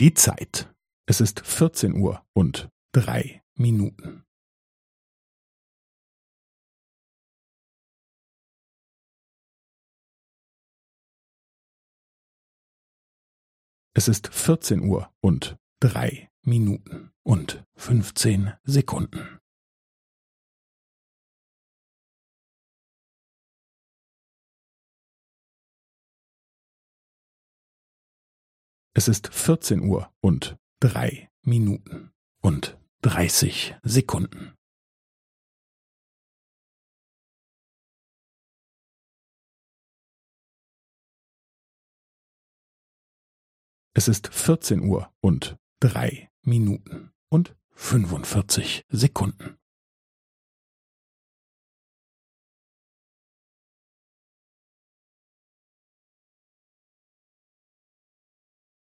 Die Zeit. Es ist vierzehn Uhr und drei Minuten. Es ist vierzehn Uhr und drei Minuten und fünfzehn Sekunden. Es ist vierzehn Uhr und drei Minuten und dreißig Sekunden. Es ist vierzehn Uhr und drei Minuten und fünfundvierzig Sekunden.